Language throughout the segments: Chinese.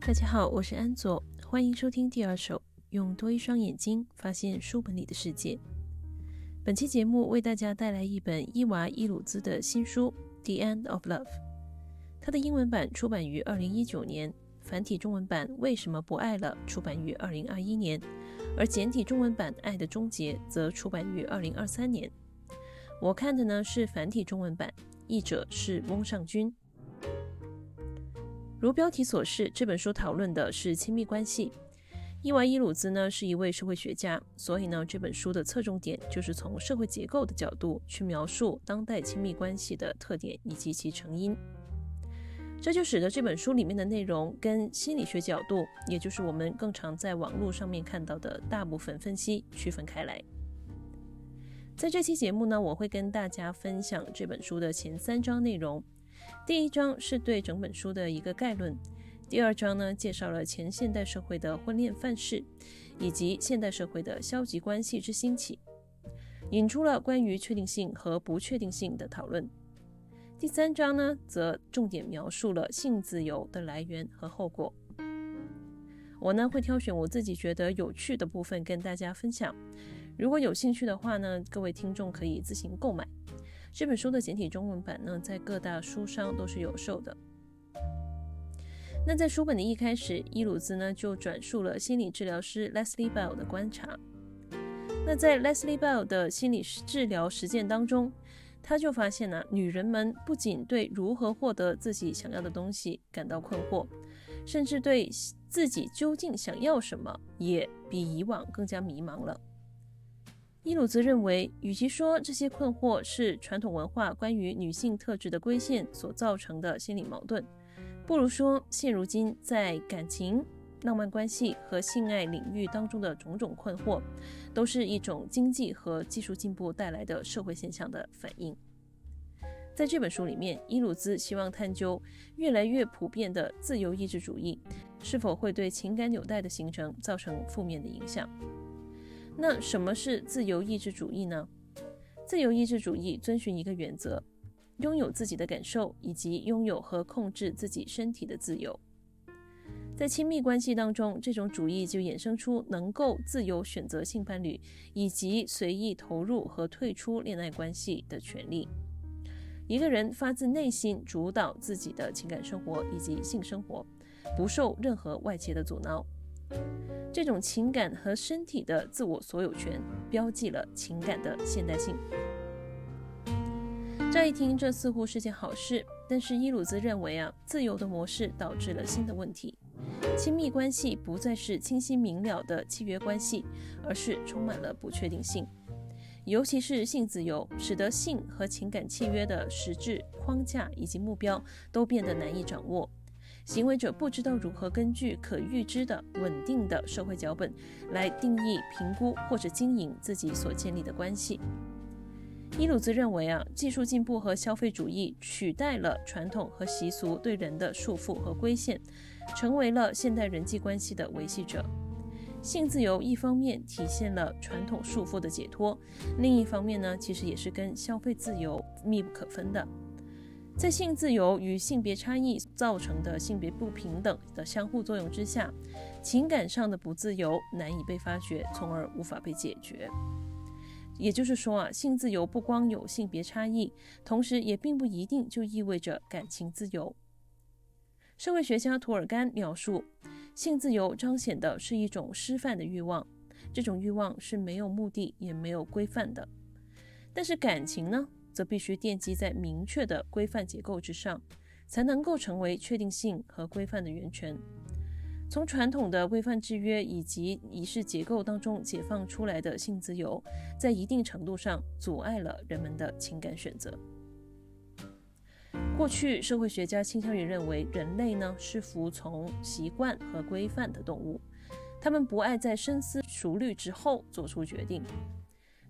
大家好，我是安佐，欢迎收听第二首，用多一双眼睛发现书本里的世界。本期节目为大家带来一本伊娃伊鲁兹的新书《The End of Love》，它的英文版出版于二零一九年，繁体中文版《为什么不爱了》出版于二零二一年，而简体中文版《爱的终结》则出版于二零二三年。我看的呢是繁体中文版，译者是翁尚君。如标题所示，这本书讨论的是亲密关系。伊娃伊鲁兹呢是一位社会学家，所以呢这本书的侧重点就是从社会结构的角度去描述当代亲密关系的特点以及其成因。这就使得这本书里面的内容跟心理学角度，也就是我们更常在网络上面看到的大部分分析区分开来。在这期节目呢，我会跟大家分享这本书的前三章内容。第一章是对整本书的一个概论，第二章呢介绍了前现代社会的婚恋范式，以及现代社会的消极关系之兴起，引出了关于确定性和不确定性的讨论。第三章呢则重点描述了性自由的来源和后果。我呢会挑选我自己觉得有趣的部分跟大家分享，如果有兴趣的话呢，各位听众可以自行购买。这本书的简体中文版呢，在各大书商都是有售的。那在书本的一开始，伊鲁兹呢就转述了心理治疗师 Leslie Bell 的观察。那在 Leslie Bell 的心理治疗实践当中，他就发现呢，女人们不仅对如何获得自己想要的东西感到困惑，甚至对自己究竟想要什么也比以往更加迷茫了。伊鲁兹认为，与其说这些困惑是传统文化关于女性特质的规限所造成的心理矛盾，不如说现如今在感情、浪漫关系和性爱领域当中的种种困惑，都是一种经济和技术进步带来的社会现象的反应。在这本书里面，伊鲁兹希望探究越来越普遍的自由意志主义是否会对情感纽带的形成造成负面的影响。那什么是自由意志主义呢？自由意志主义遵循一个原则：拥有自己的感受，以及拥有和控制自己身体的自由。在亲密关系当中，这种主义就衍生出能够自由选择性伴侣，以及随意投入和退出恋爱关系的权利。一个人发自内心主导自己的情感生活以及性生活，不受任何外界的阻挠。这种情感和身体的自我所有权，标记了情感的现代性。乍一听，这似乎是件好事，但是伊鲁兹认为啊，自由的模式导致了新的问题：亲密关系不再是清晰明了的契约关系，而是充满了不确定性。尤其是性自由，使得性和情感契约的实质框架以及目标都变得难以掌握。行为者不知道如何根据可预知的稳定的社会脚本来定义、评估或者经营自己所建立的关系。伊鲁兹认为啊，技术进步和消费主义取代了传统和习俗对人的束缚和规限，成为了现代人际关系的维系者。性自由一方面体现了传统束缚的解脱，另一方面呢，其实也是跟消费自由密不可分的。在性自由与性别差异造成的性别不平等的相互作用之下，情感上的不自由难以被发掘，从而无法被解决。也就是说啊，性自由不光有性别差异，同时也并不一定就意味着感情自由。社会学家图尔干描述，性自由彰显的是一种失范的欲望，这种欲望是没有目的也没有规范的。但是感情呢？则必须奠基在明确的规范结构之上，才能够成为确定性和规范的源泉。从传统的规范制约以及仪式结构当中解放出来的性自由，在一定程度上阻碍了人们的情感选择。过去，社会学家倾向于认为人类呢是服从习惯和规范的动物，他们不爱在深思熟虑之后做出决定。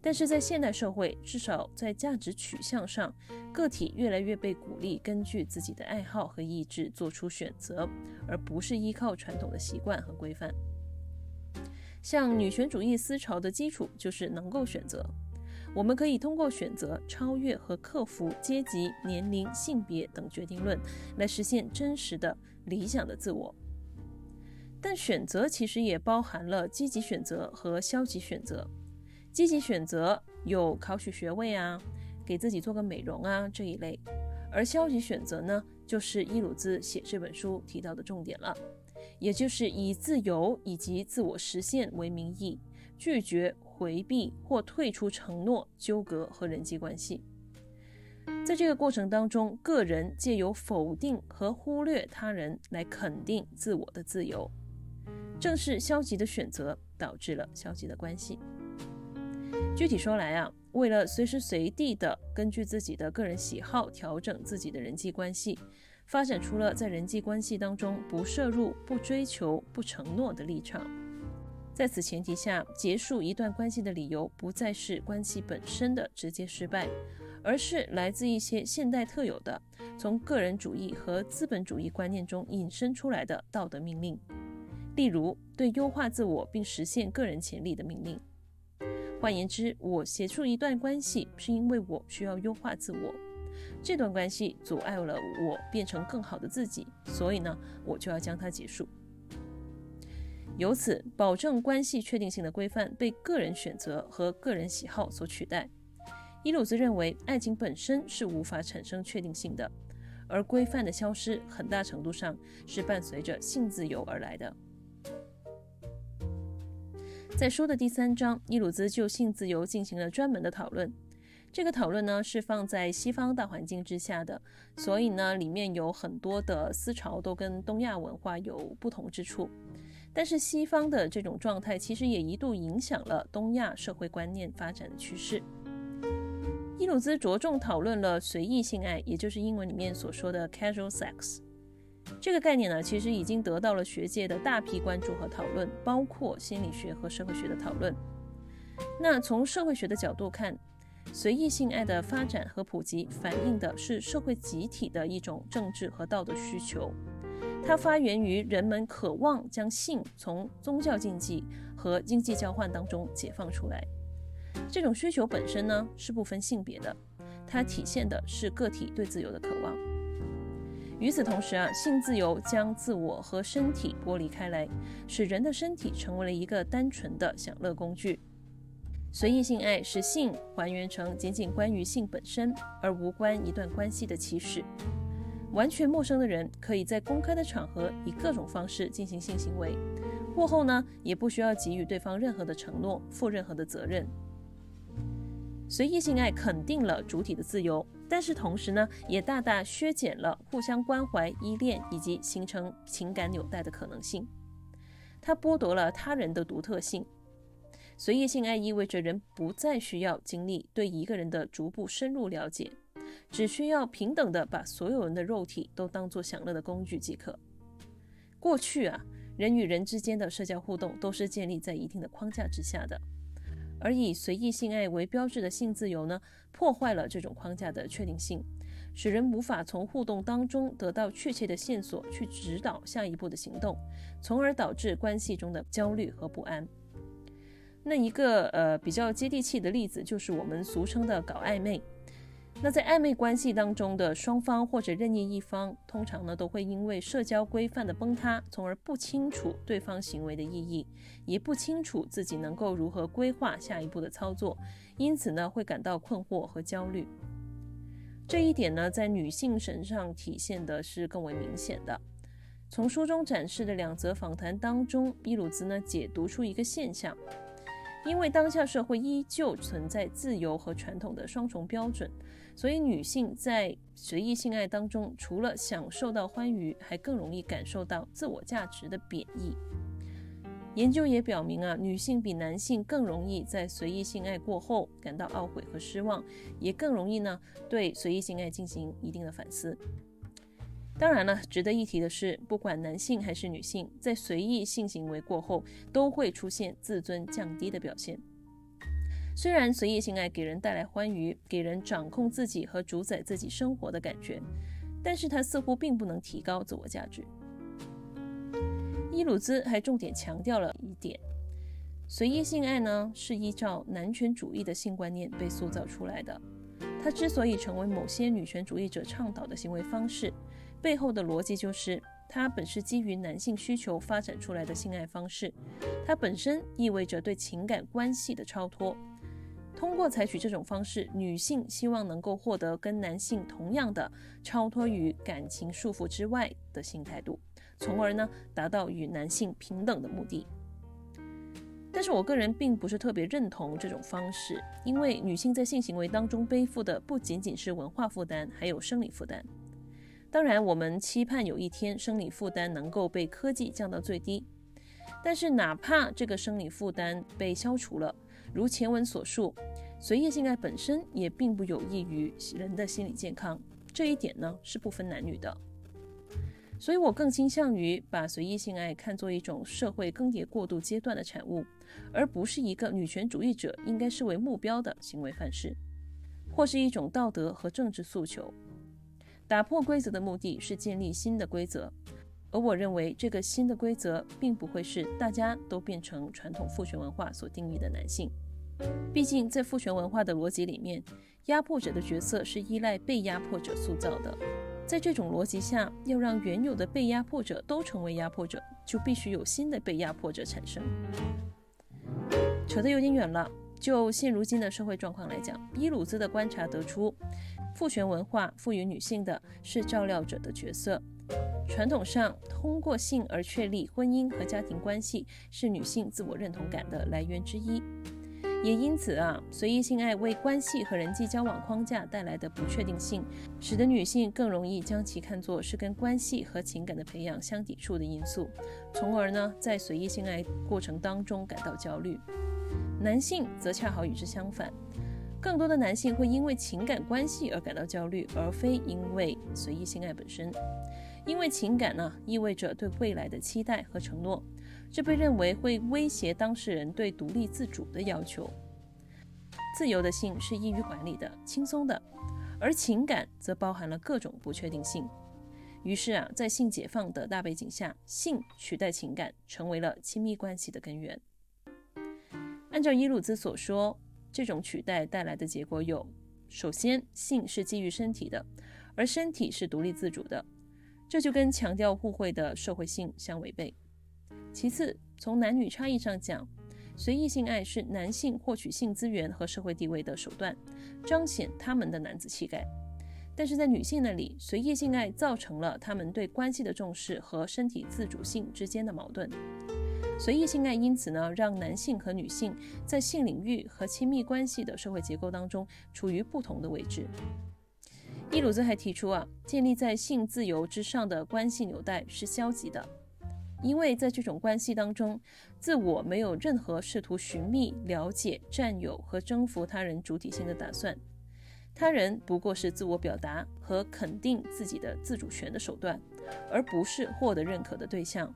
但是在现代社会，至少在价值取向上，个体越来越被鼓励根据自己的爱好和意志做出选择，而不是依靠传统的习惯和规范。像女权主义思潮的基础就是能够选择，我们可以通过选择超越和克服阶级、年龄、性别等决定论，来实现真实的理想的自我。但选择其实也包含了积极选择和消极选择。积极选择有考取学位啊，给自己做个美容啊这一类，而消极选择呢，就是伊鲁兹写这本书提到的重点了，也就是以自由以及自我实现为名义，拒绝回避或退出承诺、纠葛和人际关系。在这个过程当中，个人借由否定和忽略他人来肯定自我的自由。正是消极的选择导致了消极的关系。具体说来啊，为了随时随地的根据自己的个人喜好调整自己的人际关系，发展出了在人际关系当中不摄入、不追求、不承诺的立场。在此前提下，结束一段关系的理由不再是关系本身的直接失败，而是来自一些现代特有的从个人主义和资本主义观念中引申出来的道德命令。例如，对优化自我并实现个人潜力的命令。换言之，我结束一段关系是因为我需要优化自我，这段关系阻碍了我变成更好的自己，所以呢，我就要将它结束。由此，保证关系确定性的规范被个人选择和个人喜好所取代。伊鲁兹认为，爱情本身是无法产生确定性的，而规范的消失很大程度上是伴随着性自由而来的。在书的第三章，伊鲁兹就性自由进行了专门的讨论。这个讨论呢是放在西方大环境之下的，所以呢里面有很多的思潮都跟东亚文化有不同之处。但是西方的这种状态其实也一度影响了东亚社会观念发展的趋势。伊鲁兹着重讨论了随意性爱，也就是英文里面所说的 casual sex。这个概念呢，其实已经得到了学界的大批关注和讨论，包括心理学和社会学的讨论。那从社会学的角度看，随意性爱的发展和普及，反映的是社会集体的一种政治和道德需求。它发源于人们渴望将性从宗教禁忌和经济交换当中解放出来。这种需求本身呢，是不分性别的，它体现的是个体对自由的渴望。与此同时啊，性自由将自我和身体剥离开来，使人的身体成为了一个单纯的享乐工具。随意性爱使性还原成仅仅关于性本身，而无关一段关系的起始。完全陌生的人可以在公开的场合以各种方式进行性行为，过后呢，也不需要给予对方任何的承诺，负任何的责任。随意性爱肯定了主体的自由。但是同时呢，也大大削减了互相关怀、依恋以及形成情感纽带的可能性。它剥夺了他人的独特性。随意性爱意味着人不再需要经历对一个人的逐步深入了解，只需要平等的把所有人的肉体都当作享乐的工具即可。过去啊，人与人之间的社交互动都是建立在一定的框架之下的。而以随意性爱为标志的性自由呢，破坏了这种框架的确定性，使人无法从互动当中得到确切的线索去指导下一步的行动，从而导致关系中的焦虑和不安。那一个呃比较接地气的例子就是我们俗称的搞暧昧。那在暧昧关系当中的双方或者任意一方，通常呢都会因为社交规范的崩塌，从而不清楚对方行为的意义，也不清楚自己能够如何规划下一步的操作，因此呢会感到困惑和焦虑。这一点呢在女性身上体现的是更为明显的。从书中展示的两则访谈当中，伊鲁兹呢解读出一个现象。因为当下社会依旧存在自由和传统的双重标准，所以女性在随意性爱当中，除了享受到欢愉，还更容易感受到自我价值的贬义。研究也表明啊，女性比男性更容易在随意性爱过后感到懊悔和失望，也更容易呢对随意性爱进行一定的反思。当然了，值得一提的是，不管男性还是女性，在随意性行为过后，都会出现自尊降低的表现。虽然随意性爱给人带来欢愉，给人掌控自己和主宰自己生活的感觉，但是它似乎并不能提高自我价值。伊鲁兹还重点强调了一点：随意性爱呢，是依照男权主义的性观念被塑造出来的。它之所以成为某些女权主义者倡导的行为方式，背后的逻辑就是它本是基于男性需求发展出来的性爱方式，它本身意味着对情感关系的超脱。通过采取这种方式，女性希望能够获得跟男性同样的超脱于感情束缚之外的性态度，从而呢达到与男性平等的目的。但是我个人并不是特别认同这种方式，因为女性在性行为当中背负的不仅仅是文化负担，还有生理负担。当然，我们期盼有一天生理负担能够被科技降到最低，但是哪怕这个生理负担被消除了。如前文所述，随意性爱本身也并不有益于人的心理健康，这一点呢是不分男女的。所以我更倾向于把随意性爱看作一种社会更迭过渡阶段的产物，而不是一个女权主义者应该视为目标的行为范式，或是一种道德和政治诉求。打破规则的目的是建立新的规则，而我认为这个新的规则并不会是大家都变成传统父权文化所定义的男性。毕竟，在父权文化的逻辑里面，压迫者的角色是依赖被压迫者塑造的。在这种逻辑下，要让原有的被压迫者都成为压迫者，就必须有新的被压迫者产生。扯得有点远了。就现如今的社会状况来讲，伊鲁兹的观察得出，父权文化赋予女性的是照料者的角色。传统上，通过性而确立婚姻和家庭关系，是女性自我认同感的来源之一。也因此啊，随意性爱为关系和人际交往框架带来的不确定性，使得女性更容易将其看作是跟关系和情感的培养相抵触的因素，从而呢，在随意性爱过程当中感到焦虑。男性则恰好与之相反，更多的男性会因为情感关系而感到焦虑，而非因为随意性爱本身。因为情感呢，意味着对未来的期待和承诺。这被认为会威胁当事人对独立自主的要求。自由的性是易于管理的、轻松的，而情感则包含了各种不确定性。于是啊，在性解放的大背景下，性取代情感，成为了亲密关系的根源。按照伊鲁兹所说，这种取代带来的结果有：首先，性是基于身体的，而身体是独立自主的，这就跟强调互惠的社会性相违背。其次，从男女差异上讲，随意性爱是男性获取性资源和社会地位的手段，彰显他们的男子气概；但是在女性那里，随意性爱造成了他们对关系的重视和身体自主性之间的矛盾。随意性爱因此呢，让男性和女性在性领域和亲密关系的社会结构当中处于不同的位置。伊鲁兹还提出啊，建立在性自由之上的关系纽带是消极的。因为在这种关系当中，自我没有任何试图寻觅、了解、占有和征服他人主体性的打算，他人不过是自我表达和肯定自己的自主权的手段，而不是获得认可的对象。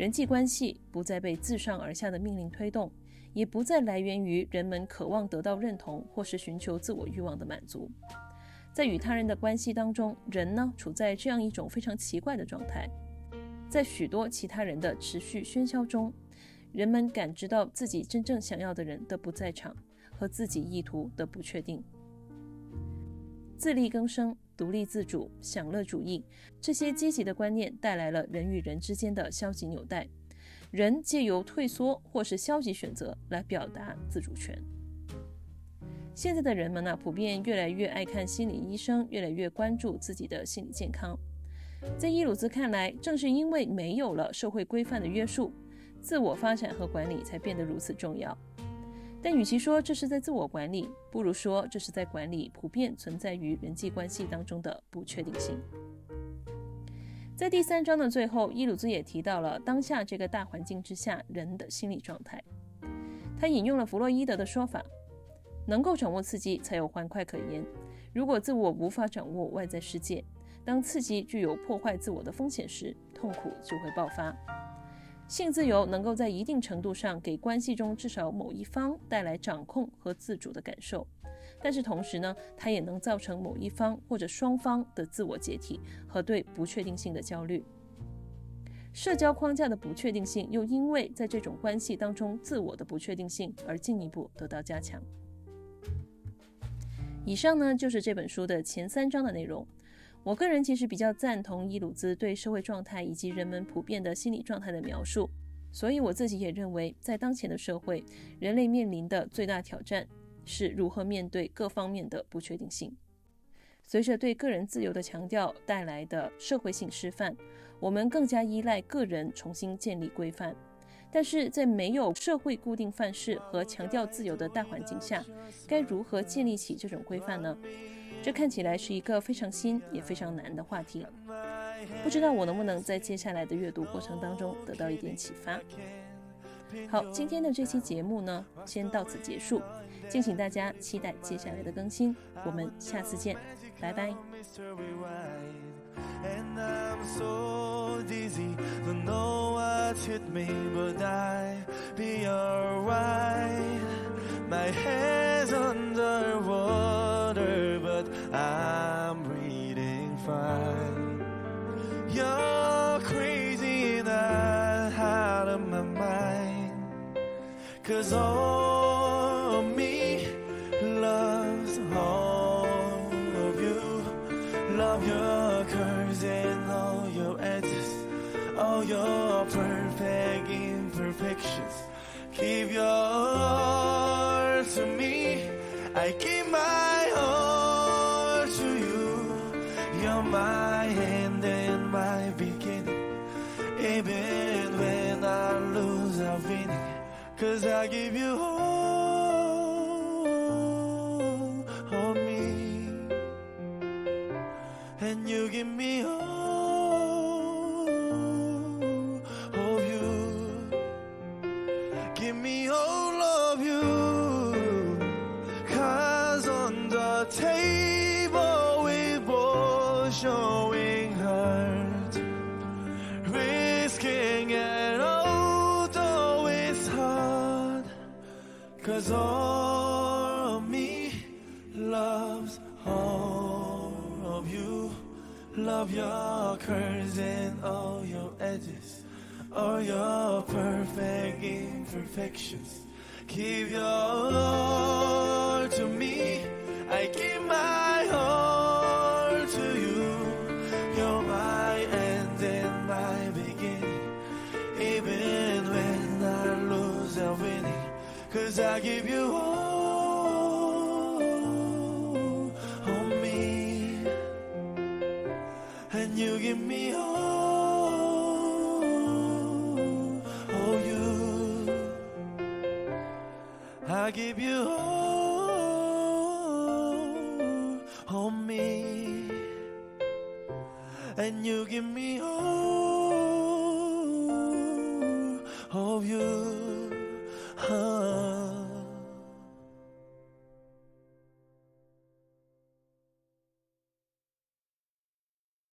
人际关系不再被自上而下的命令推动，也不再来源于人们渴望得到认同或是寻求自我欲望的满足。在与他人的关系当中，人呢处在这样一种非常奇怪的状态。在许多其他人的持续喧嚣中，人们感知到自己真正想要的人的不在场和自己意图的不确定。自力更生、独立自主、享乐主义这些积极的观念带来了人与人之间的消极纽带，人借由退缩或是消极选择来表达自主权。现在的人们呢，普遍越来越爱看心理医生，越来越关注自己的心理健康。在伊鲁兹看来，正是因为没有了社会规范的约束，自我发展和管理才变得如此重要。但与其说这是在自我管理，不如说这是在管理普遍存在于人际关系当中的不确定性。在第三章的最后，伊鲁兹也提到了当下这个大环境之下人的心理状态。他引用了弗洛伊德的说法：能够掌握刺激，才有欢快可言。如果自我无法掌握外在世界，当刺激具有破坏自我的风险时，痛苦就会爆发。性自由能够在一定程度上给关系中至少某一方带来掌控和自主的感受，但是同时呢，它也能造成某一方或者双方的自我解体和对不确定性的焦虑。社交框架的不确定性又因为在这种关系当中自我的不确定性而进一步得到加强。以上呢就是这本书的前三章的内容。我个人其实比较赞同伊鲁兹对社会状态以及人们普遍的心理状态的描述，所以我自己也认为，在当前的社会，人类面临的最大挑战是如何面对各方面的不确定性。随着对个人自由的强调带来的社会性示范，我们更加依赖个人重新建立规范。但是在没有社会固定范式和强调自由的大环境下，该如何建立起这种规范呢？这看起来是一个非常新也非常难的话题。不知道我能不能在接下来的阅读过程当中得到一点启发。好，今天的这期节目呢，先到此结束。敬请大家期待接下来的更新，我们下次见，拜拜。my head's on the water of me loves all of you. Love your curves and all your edges, all your perfect imperfections. Give your Cause I give you all. Cause all of me loves all of you. Love your curves and all your edges, all your perfect imperfections. Give your all to me, I give my you give me all of you. I give you all of me, and you give me